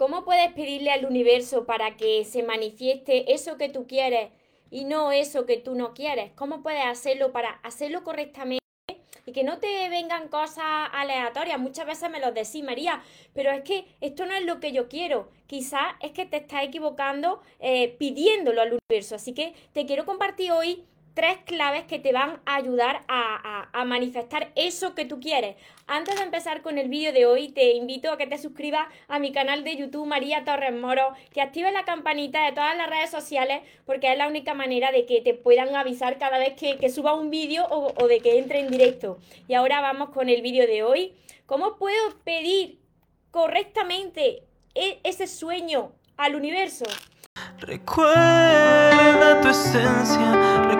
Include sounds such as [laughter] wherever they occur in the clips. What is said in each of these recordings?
¿Cómo puedes pedirle al universo para que se manifieste eso que tú quieres y no eso que tú no quieres? ¿Cómo puedes hacerlo para hacerlo correctamente? Y que no te vengan cosas aleatorias. Muchas veces me lo decís, María, pero es que esto no es lo que yo quiero. Quizás es que te estás equivocando eh, pidiéndolo al universo. Así que te quiero compartir hoy tres claves que te van a ayudar a, manifestar eso que tú quieres. Antes de empezar con el vídeo de hoy, te invito a que te suscribas a mi canal de YouTube María Torres Moro, que actives la campanita de todas las redes sociales, porque es la única manera de que te puedan avisar cada vez que, suba un vídeo o, de que entre en directo. Y ahora vamos con el vídeo de hoy. ¿Cómo puedo pedir correctamente e, ese sueño al universo? Recuerda tu esencia,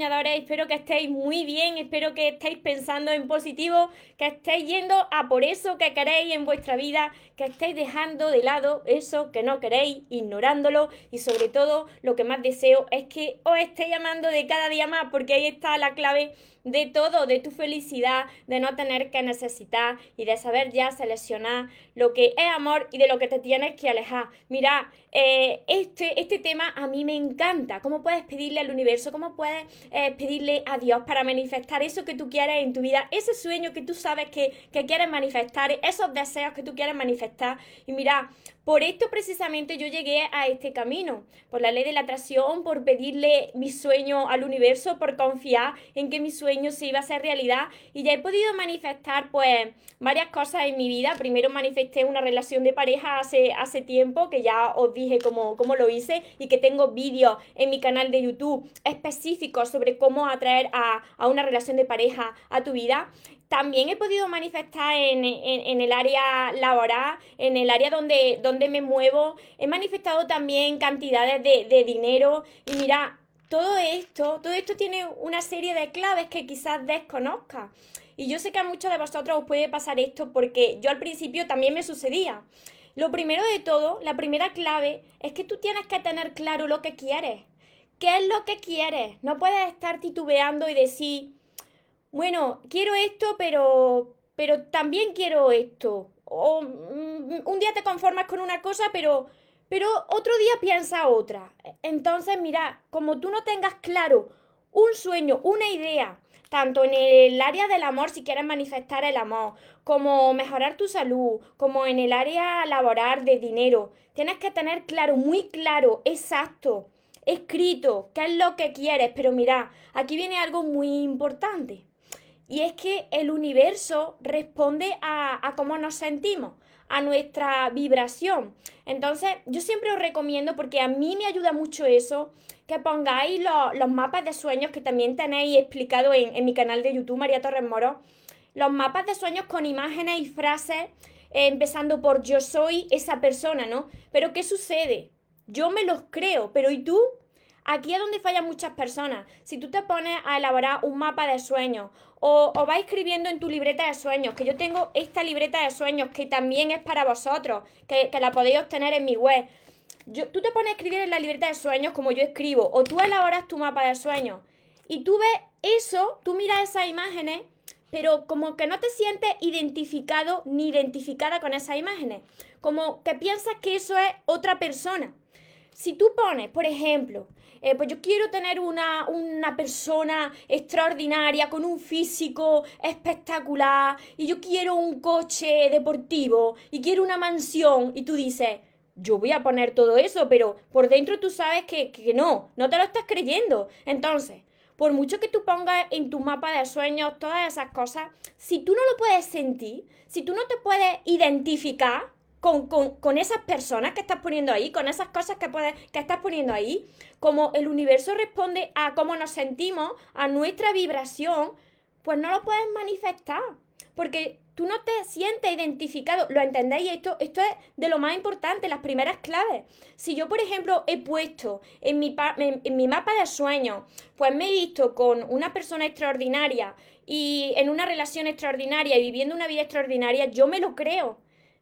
Soñadores, espero que estéis muy bien, espero que estéis pensando en positivo, que estéis yendo a por eso que queréis en vuestra vida, que estéis dejando de lado eso que no queréis, ignorándolo y sobre todo lo que más deseo es que os estéis llamando de cada día más porque ahí está la clave de todo, de tu felicidad, de no tener que necesitar y de saber ya seleccionar lo que es amor y de lo que te tienes que alejar. Mira, eh, este, este tema a mí me encanta. ¿Cómo puedes pedirle al universo? ¿Cómo puedes eh, pedirle a Dios para manifestar eso que tú quieres en tu vida? Ese sueño que tú sabes que, que quieres manifestar, esos deseos que tú quieres manifestar. Y mira, por esto precisamente yo llegué a este camino, por la ley de la atracción, por pedirle mi sueño al universo, por confiar en que mi sueño se iba a hacer realidad y ya he podido manifestar pues varias cosas en mi vida. Primero manifesté una relación de pareja hace, hace tiempo, que ya os dije cómo, cómo lo hice y que tengo vídeos en mi canal de YouTube específicos sobre cómo atraer a, a una relación de pareja a tu vida también he podido manifestar en, el área laboral, en el área donde, donde me muevo. He manifestado también cantidades de, dinero. Y mira, todo esto, todo esto tiene una serie de claves que quizás desconozca. Y yo sé que a muchos de vosotros os puede pasar esto porque yo al principio también me sucedía. Lo primero de todo, la primera clave, es que tú tienes que tener claro lo que quieres. ¿Qué es lo que quieres? No puedes estar titubeando y decir, bueno, quiero esto, pero, pero también quiero esto. O mm, un día te conformas con una cosa, pero, pero otro día piensa otra. Entonces, mira, como tú no tengas claro un sueño, una idea, tanto en el área del amor, si quieres manifestar el amor, como mejorar tu salud, como en el área laboral de dinero, tienes que tener claro, muy claro, exacto, escrito, qué es lo que quieres. Pero mira, aquí viene algo muy importante. Y es que el universo responde a, cómo nos sentimos, a nuestra vibración. Entonces, yo siempre os recomiendo, porque a mí me ayuda mucho eso, que pongáis los mapas de sueños que también tenéis explicado en, mi canal de YouTube, María Torres Moro. Los mapas de sueños con imágenes y frases, eh, empezando por yo soy esa persona, ¿no? Pero ¿qué sucede? Yo me los creo, pero ¿y tú? Aquí es donde fallan muchas personas. Si tú te pones a elaborar un mapa de sueños o, vas escribiendo en tu libreta de sueños, que yo tengo esta libreta de sueños que también es para vosotros, que, la podéis obtener en mi web. Tú te pones a escribir en la libreta de sueños como yo escribo, o tú elaboras tu mapa de sueños y tú ves eso, tú miras esas imágenes, pero como que no te sientes identificado ni identificada con esas imágenes, como que piensas que eso es otra persona. Si tú pones, por ejemplo, eh, pues yo quiero tener una, una persona extraordinaria, con un físico espectacular, y yo quiero un coche deportivo, y quiero una mansión, y tú dices, yo voy a poner todo eso, pero por dentro tú sabes que, que no, no te lo estás creyendo. Entonces, por mucho que tú pongas en tu mapa de sueños todas esas cosas, si tú no lo puedes sentir, si tú no te puedes identificar, con, esas personas que estás poniendo ahí, con esas cosas que, puedes, que estás poniendo ahí, como el universo responde a cómo nos sentimos, a nuestra vibración, pues no lo puedes manifestar. Porque tú no te sientes identificado, ¿lo entendéis? Esto, esto es de lo más importante, las primeras claves. Si yo, por ejemplo, he puesto en mi, en mi mapa de sueños, pues me he visto con una persona extraordinaria y en una relación extraordinaria y viviendo una vida extraordinaria, yo me lo creo.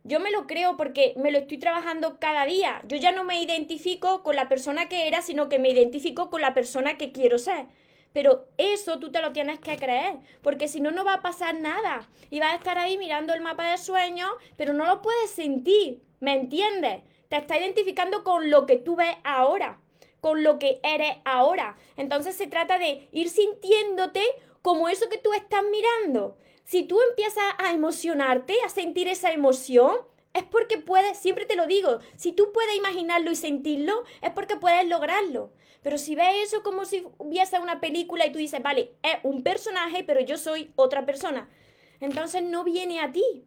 Yo me lo creo porque me lo estoy trabajando cada día. Yo ya no me identifico con la persona que era, sino que me identifico con la persona que quiero ser. Pero eso tú te lo tienes que creer, porque si no, no va a pasar nada. Y vas a estar ahí mirando el mapa de sueños, pero no lo puedes sentir. ¿Me entiendes? Te está identificando con lo que tú ves ahora, con lo que eres ahora. Entonces se trata de ir sintiéndote como eso que tú estás mirando. Si tú empiezas a emocionarte, a sentir esa emoción, es porque puedes, siempre te lo digo, si tú puedes imaginarlo y sentirlo, es porque puedes lograrlo. Pero si ves eso como si hubiese una película y tú dices, vale, es un personaje, pero yo soy otra persona, entonces no viene a ti.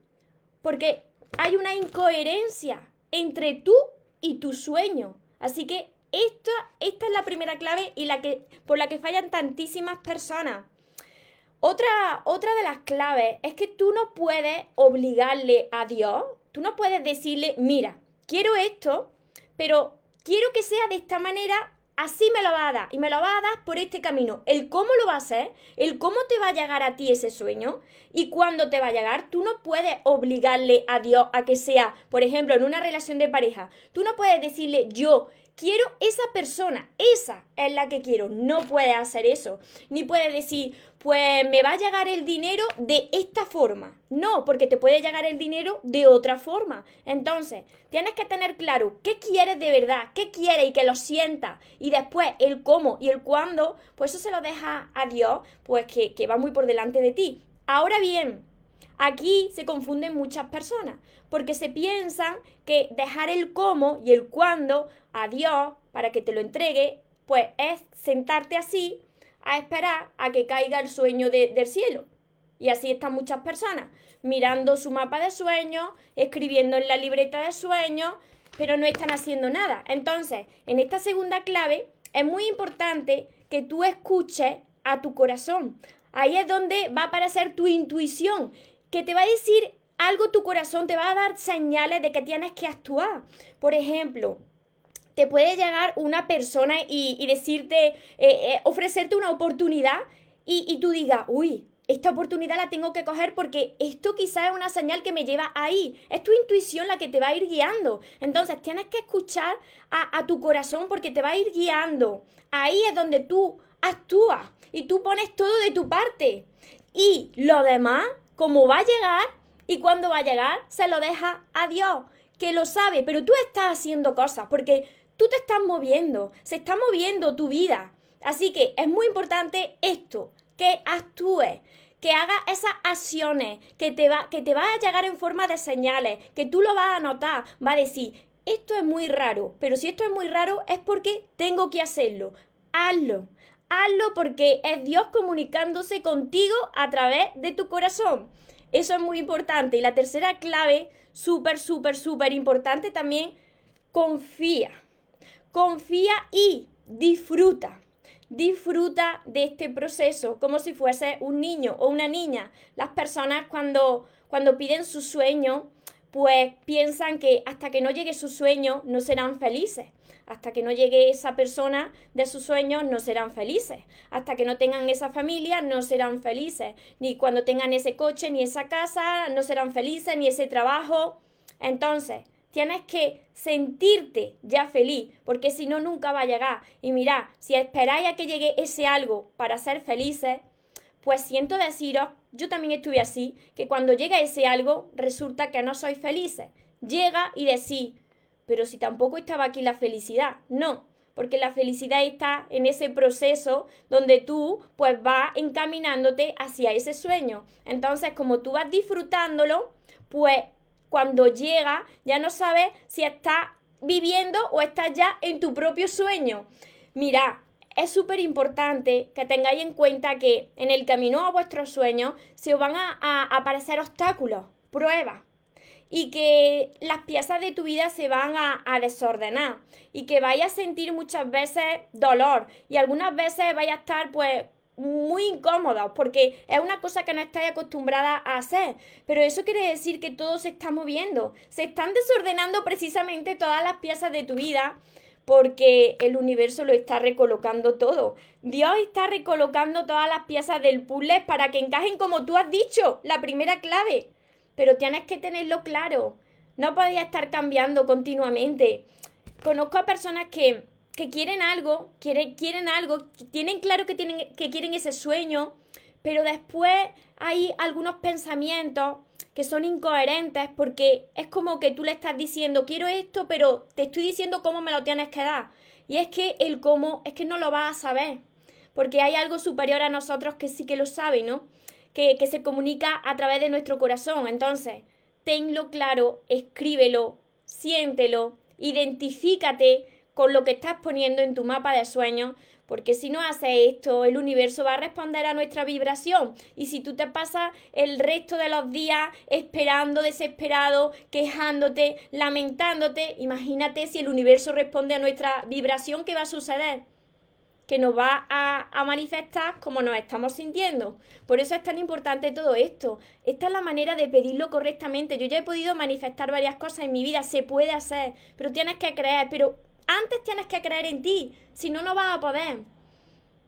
Porque hay una incoherencia entre tú y tu sueño. Así que esta, esta es la primera clave y la que, por la que fallan tantísimas personas. Otra, otra de las claves es que tú no puedes obligarle a Dios, tú no puedes decirle, mira, quiero esto, pero quiero que sea de esta manera, así me lo va a dar y me lo va a dar por este camino. El cómo lo va a hacer, el cómo te va a llegar a ti ese sueño y cuándo te va a llegar, tú no puedes obligarle a Dios a que sea, por ejemplo, en una relación de pareja, tú no puedes decirle, yo quiero esa persona, esa es la que quiero. No puedes hacer eso. Ni puedes decir, pues me va a llegar el dinero de esta forma. No, porque te puede llegar el dinero de otra forma. Entonces, tienes que tener claro qué quieres de verdad, qué quieres y que lo sientas. Y después el cómo y el cuándo, pues eso se lo deja a Dios, pues que, que va muy por delante de ti. Ahora bien, Aquí se confunden muchas personas porque se piensan que dejar el cómo y el cuándo a Dios para que te lo entregue, pues es sentarte así a esperar a que caiga el sueño del cielo. Y así están muchas personas, mirando su mapa de sueños, escribiendo en la libreta de sueños, pero no están haciendo nada. Entonces, en esta segunda clave es muy importante que tú escuches a tu corazón. Ahí es donde va a aparecer tu intuición que te va a decir algo tu corazón, te va a dar señales de que tienes que actuar. Por ejemplo, te puede llegar una persona y, decirte, eh, eh, ofrecerte una oportunidad y, tú digas, uy, esta oportunidad la tengo que coger porque esto quizás es una señal que me lleva ahí. Es tu intuición la que te va a ir guiando. Entonces tienes que escuchar a, a, tu corazón porque te va a ir guiando. Ahí es donde tú actúas y tú pones todo de tu parte. Y lo demás cómo va a llegar y cuándo va a llegar, se lo deja a Dios, que lo sabe, pero tú estás haciendo cosas porque tú te estás moviendo, se está moviendo tu vida. Así que es muy importante esto, que actúes, que hagas esas acciones, que te, va, que te va a llegar en forma de señales, que tú lo vas a notar, va a decir, esto es muy raro, pero si esto es muy raro es porque tengo que hacerlo. Hazlo hazlo porque es Dios comunicándose contigo a través de tu corazón. Eso es muy importante. Y la tercera clave, súper, súper, súper importante también, confía. Confía y disfruta. Disfruta de este proceso como si fuese un niño o una niña. Las personas cuando, cuando piden su sueño, pues piensan que hasta que no llegue su sueño no serán felices. Hasta que no llegue esa persona de sus sueños no serán felices. Hasta que no tengan esa familia no serán felices. Ni cuando tengan ese coche, ni esa casa, no serán felices, ni ese trabajo. Entonces, tienes que sentirte ya feliz, porque si no, nunca va a llegar. Y mira, si esperáis a que llegue ese algo para ser felices, pues siento deciros, yo también estuve así, que cuando llega ese algo, resulta que no sois felices. Llega y decís, pero si tampoco estaba aquí la felicidad. No, porque la felicidad está en ese proceso donde tú pues vas encaminándote hacia ese sueño. Entonces, como tú vas disfrutándolo, pues cuando llega ya no sabes si estás viviendo o estás ya en tu propio sueño. Mira, es súper importante que tengáis en cuenta que en el camino a vuestros sueños se os van a, aparecer obstáculos, pruebas y que las piezas de tu vida se van a, desordenar y que vayas a sentir muchas veces dolor y algunas veces vayas a estar pues muy incómodos porque es una cosa que no estáis acostumbrada a hacer. Pero eso quiere decir que todo se está moviendo. Se están desordenando precisamente todas las piezas de tu vida porque el universo lo está recolocando todo. Dios está recolocando todas las piezas del puzzle para que encajen como tú has dicho, la primera clave. Pero tienes que tenerlo claro. No podías estar cambiando continuamente. Conozco a personas que, que quieren algo, quieren, quieren algo, tienen claro que, tienen, que quieren ese sueño, pero después hay algunos pensamientos que son incoherentes porque es como que tú le estás diciendo, quiero esto, pero te estoy diciendo cómo me lo tienes que dar. Y es que el cómo, es que no lo vas a saber, porque hay algo superior a nosotros que sí que lo sabe, ¿no? Que, que se comunica a través de nuestro corazón. Entonces, tenlo claro, escríbelo, siéntelo, identifícate con lo que estás poniendo en tu mapa de sueños porque si no hace esto, el universo va a responder a nuestra vibración. Y si tú te pasas el resto de los días esperando, desesperado, quejándote, lamentándote, imagínate si el universo responde a nuestra vibración, ¿qué va a suceder? que nos va a, a, manifestar como nos estamos sintiendo. Por eso es tan importante todo esto. Esta es la manera de pedirlo correctamente. Yo ya he podido manifestar varias cosas en mi vida, se puede hacer, pero tienes que creer, pero antes tienes que creer en ti, si no, no vas a poder.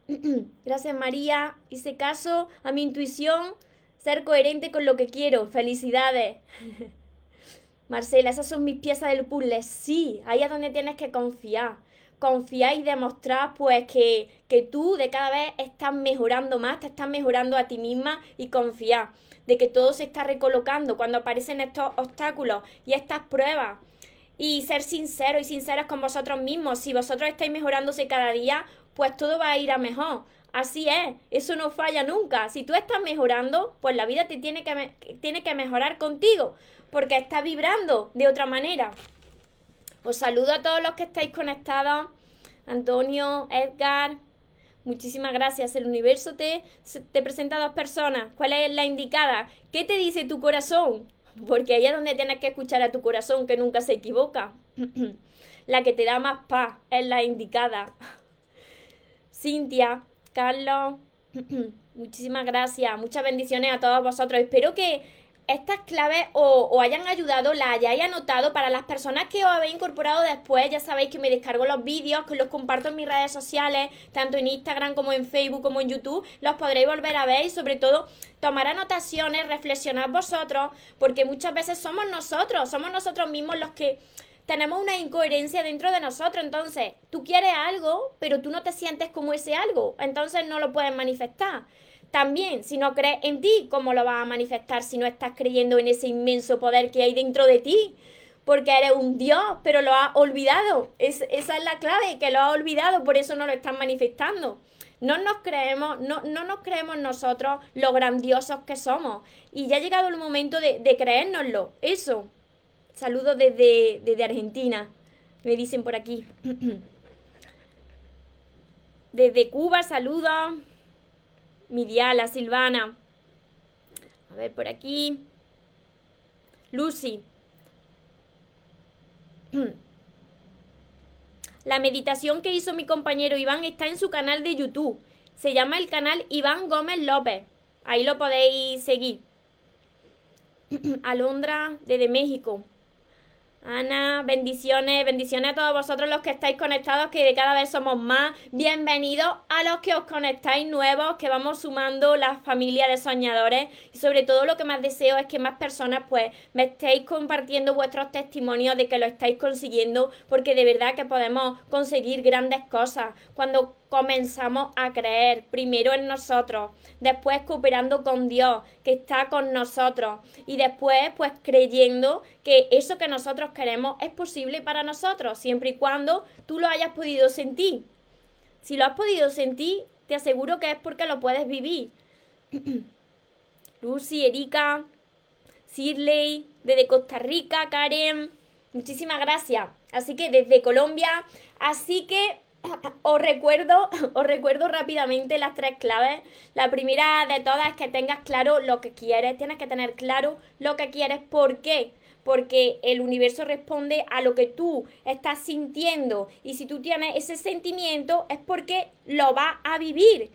[clears throat] Gracias María, hice caso a mi intuición, ser coherente con lo que quiero. Felicidades. [laughs] Marcela, esas son mis piezas del puzzle. Sí, ahí es donde tienes que confiar. Confiar y demostrar pues que, que tú de cada vez estás mejorando más, te estás mejorando a ti misma y confiar de que todo se está recolocando cuando aparecen estos obstáculos y estas pruebas y ser sincero y sinceros con vosotros mismos. Si vosotros estáis mejorándose cada día, pues todo va a ir a mejor. Así es, eso no falla nunca. Si tú estás mejorando, pues la vida te tiene que, tiene que mejorar contigo, porque estás vibrando de otra manera. Os saludo a todos los que estáis conectados. Antonio, Edgar, muchísimas gracias. El universo te, te presenta a dos personas. ¿Cuál es la indicada? ¿Qué te dice tu corazón? Porque ahí es donde tienes que escuchar a tu corazón, que nunca se equivoca. [clears throat] la que te da más paz es la indicada. Cintia, Carlos, [clears throat] muchísimas gracias. Muchas bendiciones a todos vosotros. Espero que estas claves os, hayan ayudado, las hayáis anotado para las personas que os habéis incorporado después. Ya sabéis que me descargo los vídeos, que los comparto en mis redes sociales, tanto en Instagram como en Facebook como en YouTube. Los podréis volver a ver y sobre todo tomar anotaciones, reflexionar vosotros, porque muchas veces somos nosotros, somos nosotros mismos los que tenemos una incoherencia dentro de nosotros. Entonces, tú quieres algo, pero tú no te sientes como ese algo. Entonces no lo puedes manifestar. También, si no crees en ti, ¿cómo lo vas a manifestar si no estás creyendo en ese inmenso poder que hay dentro de ti? Porque eres un Dios, pero lo has olvidado. esa es la clave, que lo has olvidado, por eso no lo estás manifestando. No nos creemos, no, no nos creemos nosotros lo grandiosos que somos. Y ya ha llegado el momento de, de creérnoslo. Eso. Saludos desde, desde Argentina. Me dicen por aquí. [clears throat] Desde Cuba, saludos mi diala, Silvana. A ver, por aquí. Lucy. [clears throat] La meditación que hizo mi compañero Iván está en su canal de YouTube. Se llama el canal Iván Gómez López. Ahí lo podéis seguir. [clears throat] Alondra, desde México. Ana, bendiciones, bendiciones a todos vosotros los que estáis conectados, que cada vez somos más. Bienvenidos a los que os conectáis nuevos, que vamos sumando la familia de soñadores. Y sobre todo lo que más deseo es que más personas pues me estéis compartiendo vuestros testimonios de que lo estáis consiguiendo, porque de verdad que podemos conseguir grandes cosas. Cuando comenzamos a creer primero en nosotros, después cooperando con Dios que está con nosotros y después pues creyendo que eso que nosotros queremos es posible para nosotros, siempre y cuando tú lo hayas podido sentir. Si lo has podido sentir, te aseguro que es porque lo puedes vivir. [clears throat] Lucy, Erika, Sirley, desde Costa Rica, Karen, muchísimas gracias. Así que desde Colombia, así que os recuerdo, os recuerdo rápidamente las tres claves. La primera de todas es que tengas claro lo que quieres, tienes que tener claro lo que quieres, ¿por qué? Porque el universo responde a lo que tú estás sintiendo y si tú tienes ese sentimiento es porque lo vas a vivir.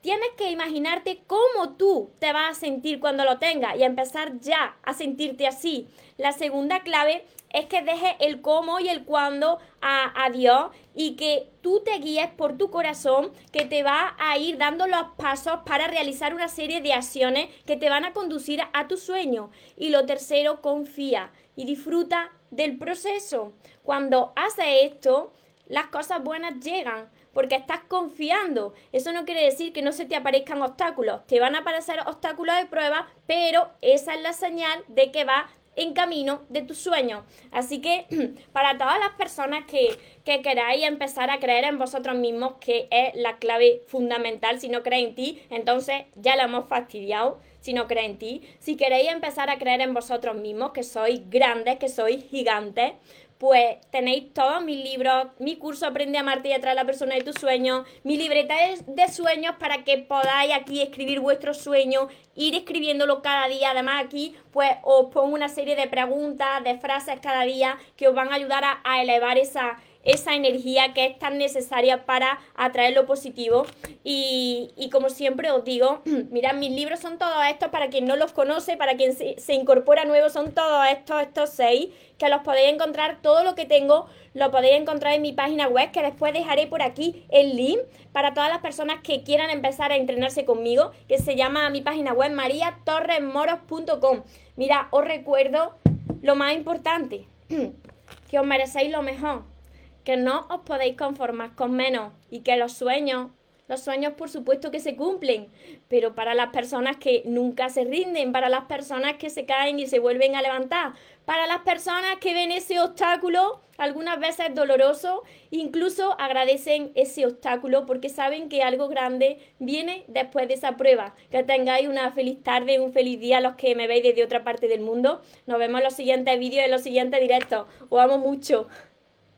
Tienes que imaginarte cómo tú te vas a sentir cuando lo tengas y empezar ya a sentirte así. La segunda clave es que dejes el cómo y el cuándo a, Dios y que tú te guíes por tu corazón que te va a ir dando los pasos para realizar una serie de acciones que te van a conducir a tu sueño. Y lo tercero, confía y disfruta del proceso. Cuando haces esto, las cosas buenas llegan porque estás confiando. Eso no quiere decir que no se te aparezcan obstáculos. Te van a aparecer obstáculos de prueba, pero esa es la señal de que va en camino de tus sueños. Así que [clears throat] para todas las personas que, que, queráis empezar a creer en vosotros mismos, que es la clave fundamental, si no creéis en ti, entonces ya la hemos fastidiado, si no creéis en ti. Si queréis empezar a creer en vosotros mismos, que sois grandes, que sois gigantes, pues tenéis todos mis libros, mi curso Aprende a amarte y atraer a la persona de tus sueños, mi libreta de, sueños para que podáis aquí escribir vuestros sueños, ir escribiéndolo cada día. Además aquí pues os pongo una serie de preguntas, de frases cada día que os van a ayudar a elevar esa, esa energía que es tan necesaria para atraer lo positivo. Y, como siempre os digo, [clears throat] mirad, mis libros son todos estos, para quien no los conoce, para quien se, se incorpora nuevo, son todos estos, estos seis, que los podéis encontrar, todo lo que tengo lo podéis encontrar en mi página web, que después dejaré por aquí el link para todas las personas que quieran empezar a entrenarse conmigo, que se llama mi página web mariatorresmoros.com. Mira, os recuerdo lo más importante, [clears throat] que os merecéis lo mejor que no os podéis conformar con menos y que los sueños, los sueños por supuesto que se cumplen, pero para las personas que nunca se rinden, para las personas que se caen y se vuelven a levantar, para las personas que ven ese obstáculo, algunas veces doloroso, incluso agradecen ese obstáculo porque saben que algo grande viene después de esa prueba. Que tengáis una feliz tarde, un feliz día los que me veis desde otra parte del mundo. Nos vemos en los siguientes vídeos, en los siguientes directos. Os amo mucho.